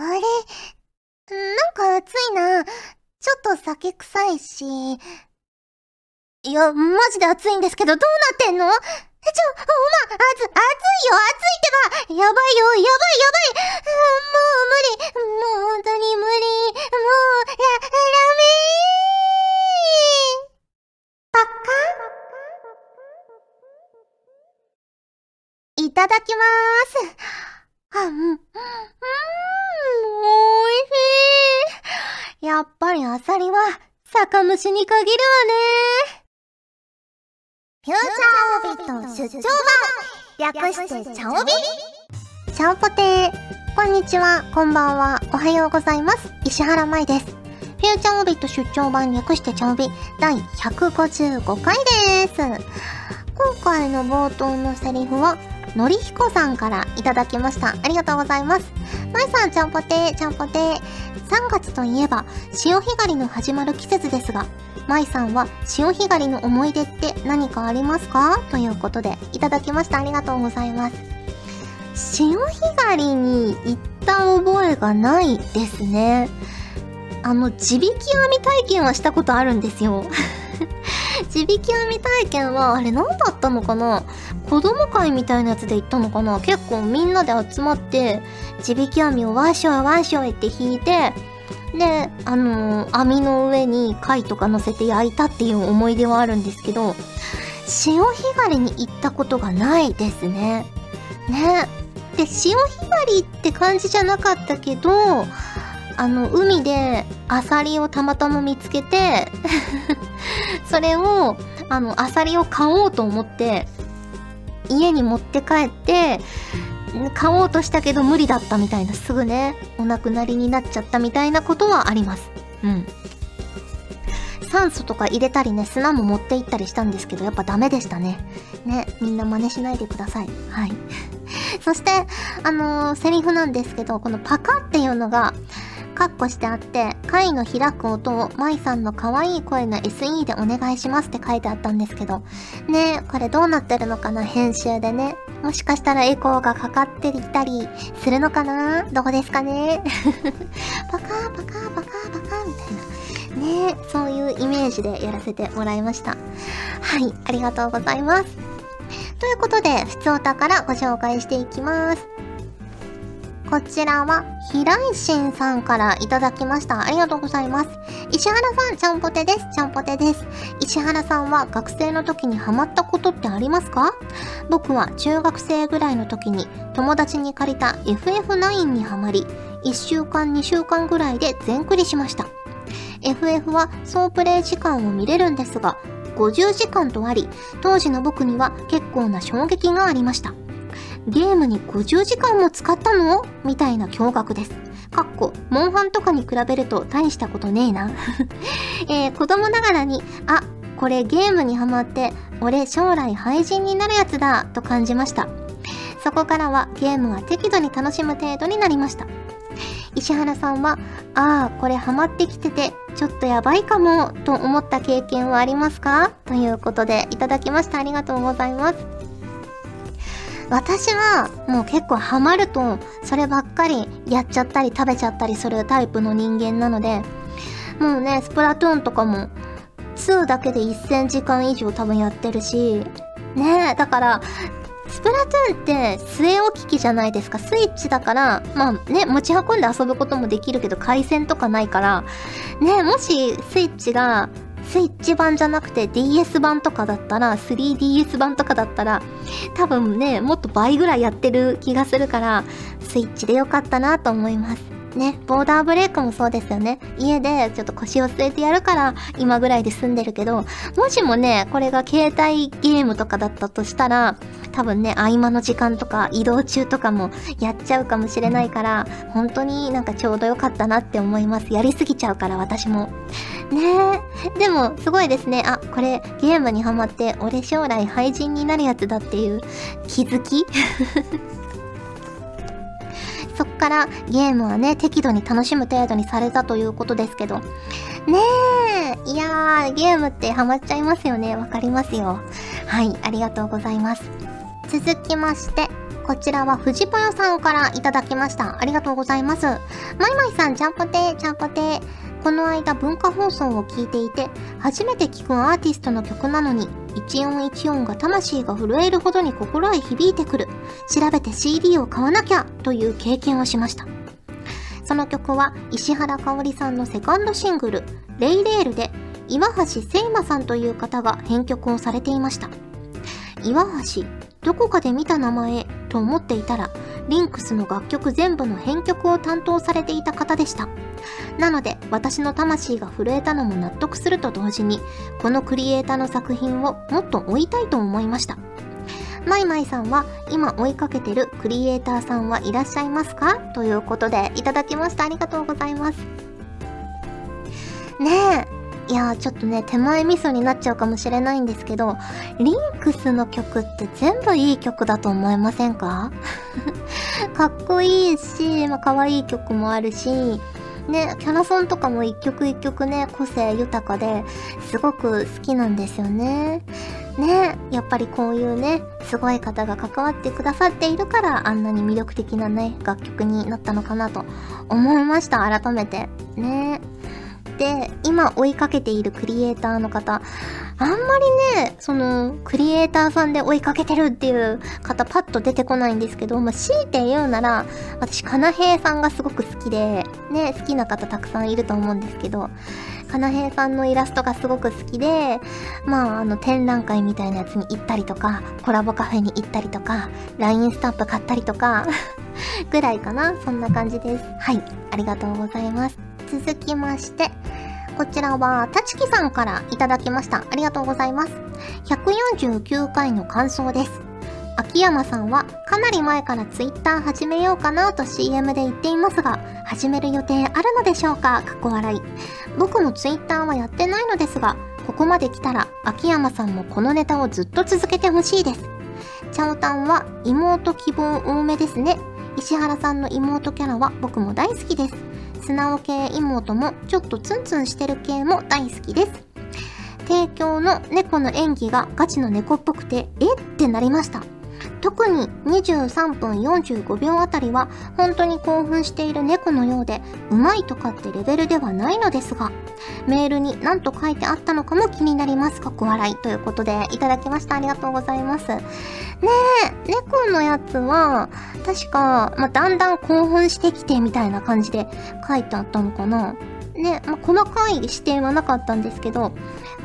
あれ？なんか暑いな。ちょっと酒臭いし。いや、マジで暑いんですけど、どうなってんの？ちょ、おま、あず、暑いよ、暑いってば。やばいよ、やばい、やばい。もう無理。もう本当に無理。もう、や、ダメー。パッカいただきまーす。あ、うん、うん、おいしい。やっぱりアサリは酒蒸しに限るわね。フューチャーオビット出張版略してチャオビチャオポテーこんにちは、こんばんは、おはようございます。石原舞です。フューチャーオビット出張版略してチャオビ第155回です。今回の冒頭のセリフは、のりひこさんからいただきました。ありがとうございます。まいさん、ちゃんぽてー、ちゃんぽてー。3月といえば、潮干狩りの始まる季節ですが、舞さんは潮干狩りの思い出って何かありますか？ということで、いただきました。ありがとうございます。潮干狩りに行った覚えがないですね。あの、地引き網体験はしたことあるんですよ。地引き網体験は、あれ何だったのかな？子供会みたいなやつで行ったのかな？結構みんなで集まって、地引き網をワッショイワッショイって引いて、で、あのー、網の上に貝とか乗せて焼いたっていう思い出はあるんですけど、潮干狩りに行ったことがないですね。ね。で、潮干狩りって感じじゃなかったけど、あの、海でアサリをたまたま見つけて それを、あの、アサリを買おうと思って、家に持って帰って、買おうとしたけど無理だったみたいな、すぐね、お亡くなりになっちゃったみたいなことはあります。うん。酸素とか入れたりね、砂も持って行ったりしたんですけど、やっぱダメでしたね。ね、みんな真似しないでください。はい。そして、あのー、セリフなんですけど、このパカっていうのが、カッコしてあって、貝の開く音を舞さんの可愛い声の SE でお願いしますって書いてあったんですけど、ねえこれどうなってるのかな編集でね。もしかしたらエコーがかかっていたりするのかな？どこですかね？パカーパカーパカーパカーみたいな。ねそういうイメージでやらせてもらいました。はい、ありがとうございます。ということで、ふつおたからご紹介していきます。こちらは、平井心さんからいただきました。ありがとうございます。石原さん、ちゃんぽてです。ちゃんぽてです。石原さんは学生の時にハマったことってありますか？僕は中学生ぐらいの時に友達に借りた FF9 にハマり、1週間2週間ぐらいで全クリしました。FF は総プレイ時間を見れるんですが、50時間とあり、当時の僕には結構な衝撃がありました。ゲームに50時間も使ったの？みたいな驚愕です。かっこ、モンハンとかに比べると大したことねえな。えー、子供ながらに、あ、これゲームにハマって、俺将来廃人になるやつだ、と感じました。そこからはゲームは適度に楽しむ程度になりました。石原さんは、ああ、これハマってきてて、ちょっとやばいかも、と思った経験はありますか？ということで、いただきました。ありがとうございます。私はもう結構ハマるとそればっかりやっちゃったり食べちゃったりするタイプの人間なのでもうねスプラトゥーンとかも2だけで1000時間以上多分やってるしねえだからスプラトゥーンって据え置き機じゃないですか。スイッチだから、まあね、持ち運んで遊ぶこともできるけど、回線とかないから、ね、もしスイッチがスイッチ版じゃなくて DS 版とかだったら、3DS 版とかだったら、多分ね、もっと倍ぐらいやってる気がするから、スイッチでよかったなと思います。ね、ボーダーブレイクもそうですよね。家でちょっと腰を据えてやるから今ぐらいで済んでるけど、もしもね、これが携帯ゲームとかだったとしたら、多分ね、合間の時間とか移動中とかもやっちゃうかもしれないから、本当になんかちょうどよかったなって思います。やりすぎちゃうから私も。ねえ。でも、すごいですね。あ、これゲームにハマって俺将来廃人になるやつだっていう気づきからゲームはね、適度に楽しむ程度にされたということですけど。ねえ、いやー、ゲームってハマっちゃいますよね。わかりますよ。はい、ありがとうございます。続きまして、こちらは藤ぽよさんからいただきました。ありがとうございます。まいまいさん、ちゃんぽて、ちゃんぽて。この間文化放送を聞いていて、初めて聴くアーティストの曲なのに、一音一音が魂が震えるほどに心へ響いてくる。調べて CD を買わなきゃという経験をしました。その曲は石原かおりさんのセカンドシングル、レイレールで、岩橋聖馬さんという方が編曲をされていました。岩橋、どこかで見た名前と思っていたら、リンクスの楽曲全部の編曲を担当されていた方でした。なので、私の魂が震えたのも納得すると同時に、このクリエイターの作品をもっと追いたいと思いました。マイマイさんは今追いかけてるクリエイターさんはいらっしゃいますか？ということでいただきました。ありがとうございます。ねえ。いやちょっとね、手前味噌になっちゃうかもしれないんですけど、リンクスの曲って全部いい曲だと思いませんか？かっこいいし、まあ、可愛い曲もあるし、ね、キャラソンとかも一曲一曲ね、個性豊かですごく好きなんですよね。ね、やっぱりこういうね、すごい方が関わってくださっているから、あんなに魅力的なね、楽曲になったのかなと思いました、改めて。ね。で、今追いかけているクリエイターの方、あんまりね、その、クリエイターさんで追いかけてるっていう方パッと出てこないんですけど、まあ、強いて言うなら、私、かなへいさんがすごく好きで、ね、好きな方たくさんいると思うんですけど、かなへいさんのイラストがすごく好きで、まあ、あの、展覧会みたいなやつに行ったりとか、コラボカフェに行ったりとか、LINE スタンプ買ったりとかぐらいかな。そんな感じです。はい。ありがとうございます。続きまして、こちらは、たちきさんからいただきました。ありがとうございます。149回の感想です。秋山さんはかなり前からツイッター始めようかなと CM で言っていますが、始める予定あるのでしょうか？かっこ笑い。僕もツイッターはやってないのですが、ここまで来たら秋山さんもこのネタをずっと続けてほしいです。チャオタンは妹希望多めですね。石原さんの妹キャラは僕も大好きです。素直系妹もちょっとツンツンしてる系も大好きです。提供の猫の演技がガチの猫っぽくて、え？ってなりました。特に23分45秒あたりは本当に興奮している猫のようでうまいとかってレベルではないのですがメールに何と書いてあったのかも気になります。かっこ笑いということでいただきました。ありがとうございます。ねえ猫のやつは確か、まあ、だんだん興奮してきてみたいな感じで書いてあったのかな。ね、まあ、細かい視点はなかったんですけど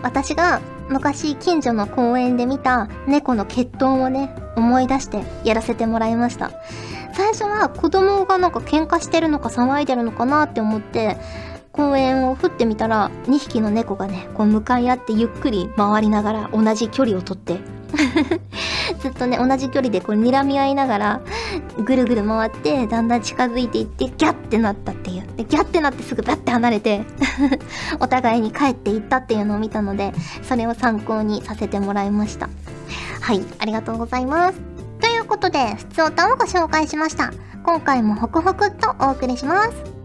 私が昔近所の公園で見た猫の血統をね、思い出してやらせてもらいました。最初は子供がなんか喧嘩してるのか騒いでるのかなって思って、公園を振ってみたら2匹の猫がね、こう向かい合ってゆっくり回りながら同じ距離をとって ずっとね、同じ距離でこう睨み合いながら、ぐるぐる回って、だんだん近づいていって、ギャッてなったっていう。で、ギャッてなってすぐバッて離れて お互いに帰っていったっていうのを見たので、それを参考にさせてもらいました。はい、ありがとうございます。ということで、普通歌をご紹介しました。今回もホクホクとお送りします。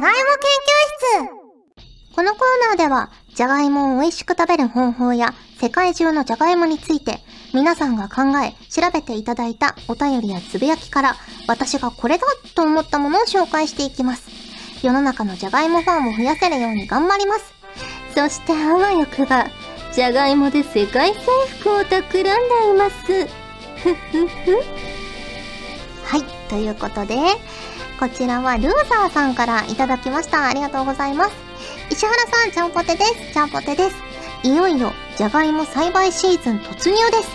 がいも研究室このコーナーでは、じゃがいもを美味しく食べる方法や、世界中のじゃがいもについて、皆さんが考え、調べていただいたお便りやつぶやきから、私がこれだと思ったものを紹介していきます。世の中のじゃがいもファンを増やせるように頑張ります。そしてあわよくば、じゃがいもで世界征服を企んでいます。ふふふ。はい、ということで、こちらはルーザーさんからいただきました。ありがとうございます。石原さん、ちゃんぽてです。ちゃんぽてです。いよいよ、じゃがいも栽培シーズン突入です。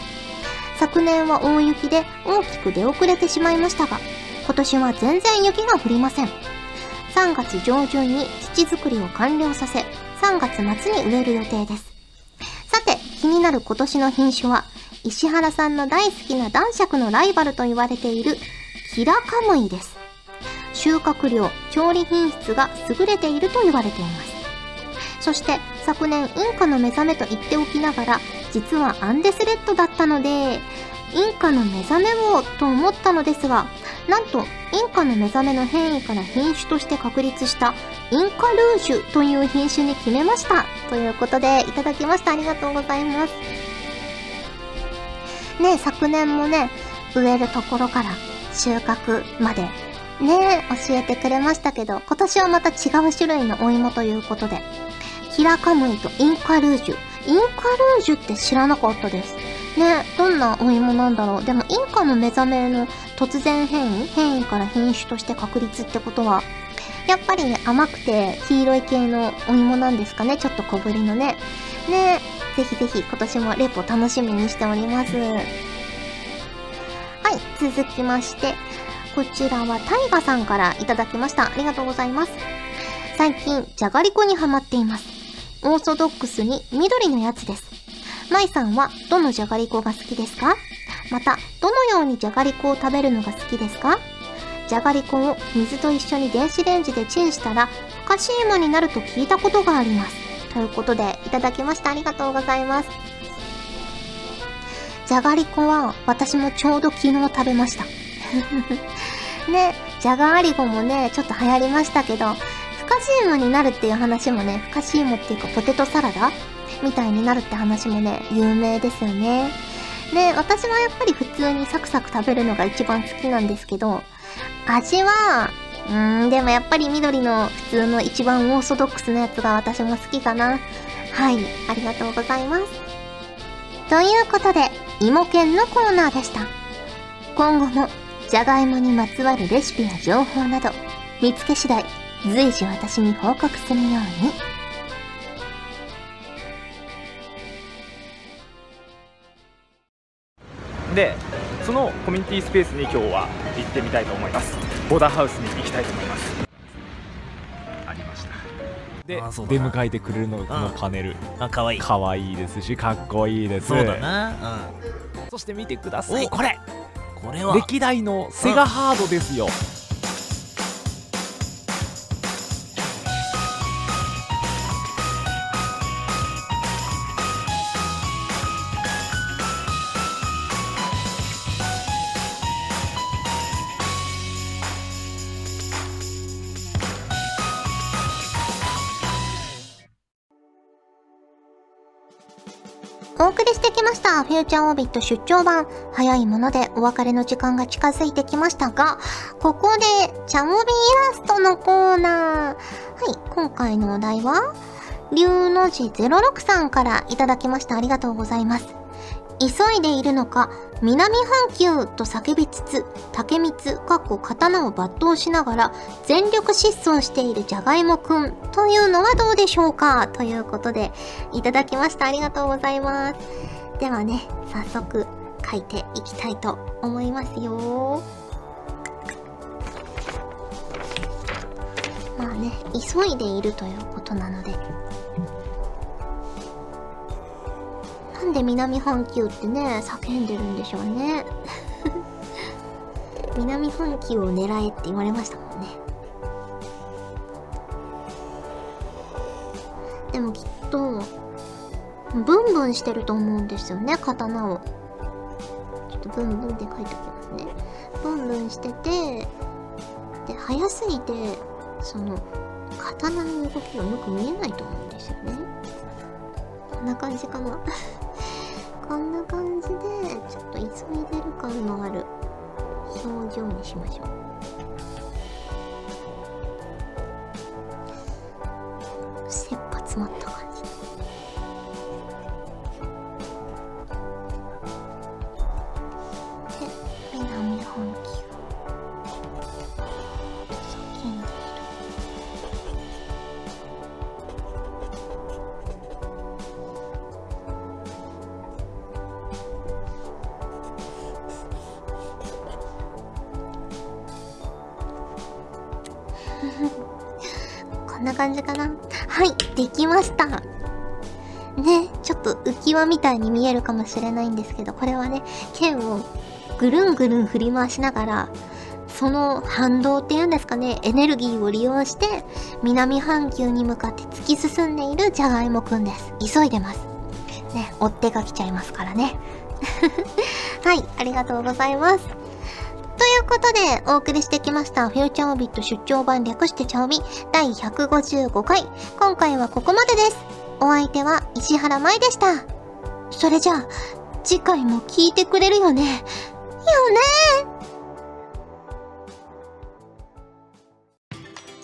昨年は大雪で大きく出遅れてしまいましたが、今年は全然雪が降りません。3月上旬に土作りを完了させ、3月末に植える予定です。さて、気になる今年の品種は、石原さんの大好きな男爵のライバルと言われている、キラカムイです。収穫量、調理品質が優れていると言われています。そして、昨年インカの目覚めと言っておきながら、実はアンデスレッドだったので、インカの目覚めをと思ったのですが、なんと、インカの目覚めの変異から品種として確立した、インカルージュという品種に決めました。ということで、いただきました。ありがとうございます。ね昨年もね、植えるところから収穫まで、ね教えてくれましたけど、今年はまた違う種類のお芋ということで、キラカムイとインカルージュ。インカルージュって知らなかったです。ね、どんなお芋なんだろう。でも、インカの目覚めの突然変異変異から品種として確立ってことは、やっぱりね、甘くて黄色い系のお芋なんですかね。ちょっと小ぶりのね。ね、ぜひぜひ今年もレポ楽しみにしております。はい、続きまして、こちらはタイガさんからいただきました。ありがとうございます。最近、じゃがりこにハマっています。オーソドックスに緑のやつです。マイさんはどのじゃがりこが好きですか？また、どのようにじゃがりこを食べるのが好きですか？じゃがりこを水と一緒に電子レンジでチンしたら、ふかし芋になると聞いたことがあります。ということで、いただきました。ありがとうございます。じゃがりこは、私もちょうど昨日食べました。ね、じゃがりこもね、ちょっと流行りましたけど、ふかし芋になるっていう話もね、ふかし芋っていうかポテトサラダ？みたいになるって話もね、有名ですよね。ね、私はやっぱり普通にサクサク食べるのが一番好きなんですけど、味は、うーん、でもやっぱり緑の普通の一番オーソドックスなやつが私も好きかな。はい、ありがとうございます。ということで、芋犬のコーナーでした。今後も、じゃがいもにまつわるレシピや情報など、見つけ次第、随時私に報告するように。でそのコミュニティスペースに今日は行ってみたいと思います。ボーダーハウスに行きたいと思います。ありました。であそうだな。出迎えてくれるのがこのパネル。あ可愛い。可愛いですしかっこいいです。そうだな。そして見てください。おこれ歴代のセガハードですよ、フューチャーオービット出張版。早いものでお別れの時間が近づいてきましたが、ここで、チャモビイラストのコーナー。はい、今回のお題は、龍の字06さんからいただきました。ありがとうございます。急いでいるのか、南半球と叫びつつ、竹光、かっこ刀を抜刀しながら、全力疾走しているじゃがいもくんというのはどうでしょうかということで、いただきました。ありがとうございます。ではね、早速書いていきたいと思いますよ。まあね、急いでいるということなので、なんで南半球ってね、叫んでるんでしょうね。南半球を狙えって言われましたもんね。でもきっと、ブンブンしてると思うんですよね、刀を。ちょっとブンブンって書いておきますね。ブンブンしてて、で、速すぎて、その、刀の動きがよく見えないと思うんですよね。こんな感じかな。こんな感じで、ちょっと急いでる感のある表情にしましょう。こんな感じかな？はいできました。ねちょっと浮き輪みたいに見えるかもしれないんですけどこれはね剣をぐるんぐるん振り回しながらその反動っていうんですかねエネルギーを利用して南半球に向かって突き進んでいるじゃがいもくんです。急いでます。ね追っ手が来ちゃいますからね。はいありがとうございます。ことで、お送りしてきました、フューチャーオビット出張版略してチャオビ第155回。今回はここまでです。お相手は石原舞でした。それじゃあ、次回も聞いてくれるよね。よね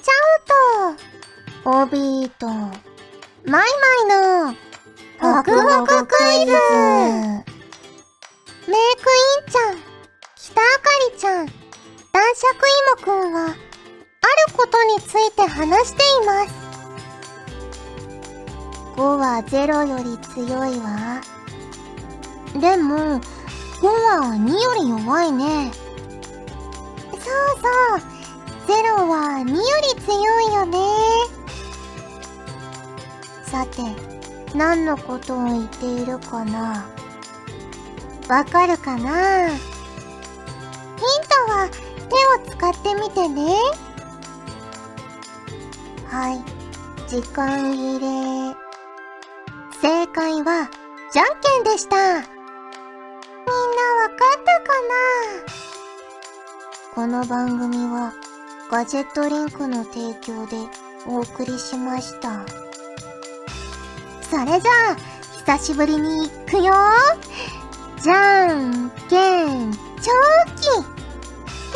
チャオと、オビーと、マイマイの、ホクホククイズメイクインちゃん、北あかりちゃん、男爵いもくんは、あることについて話しています。5は0より強いわ。でも、5は2より弱いね。そうそう。0は2より強いよね。さて、何のことを言っているかな？わかるかな？使ってみてね。はい。時間切れ。正解は、じゃんけんでした。みんなわかったかな？この番組は、ガジェットリンクの提供でお送りしました。それじゃあ、久しぶりに行くよじゃんけん、チョキ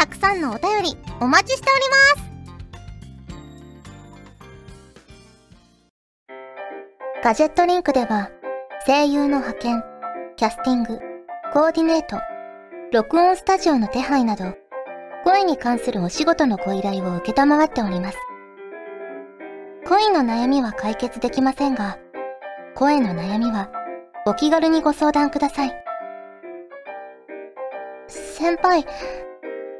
たくさんのお便りお待ちしております。ガジェットリンクでは声優の派遣、キャスティング、コーディネート、録音スタジオの手配など、声に関するお仕事のご依頼を受けたまわっております。恋の悩みは解決できませんが、声の悩みはお気軽にご相談ください。先輩、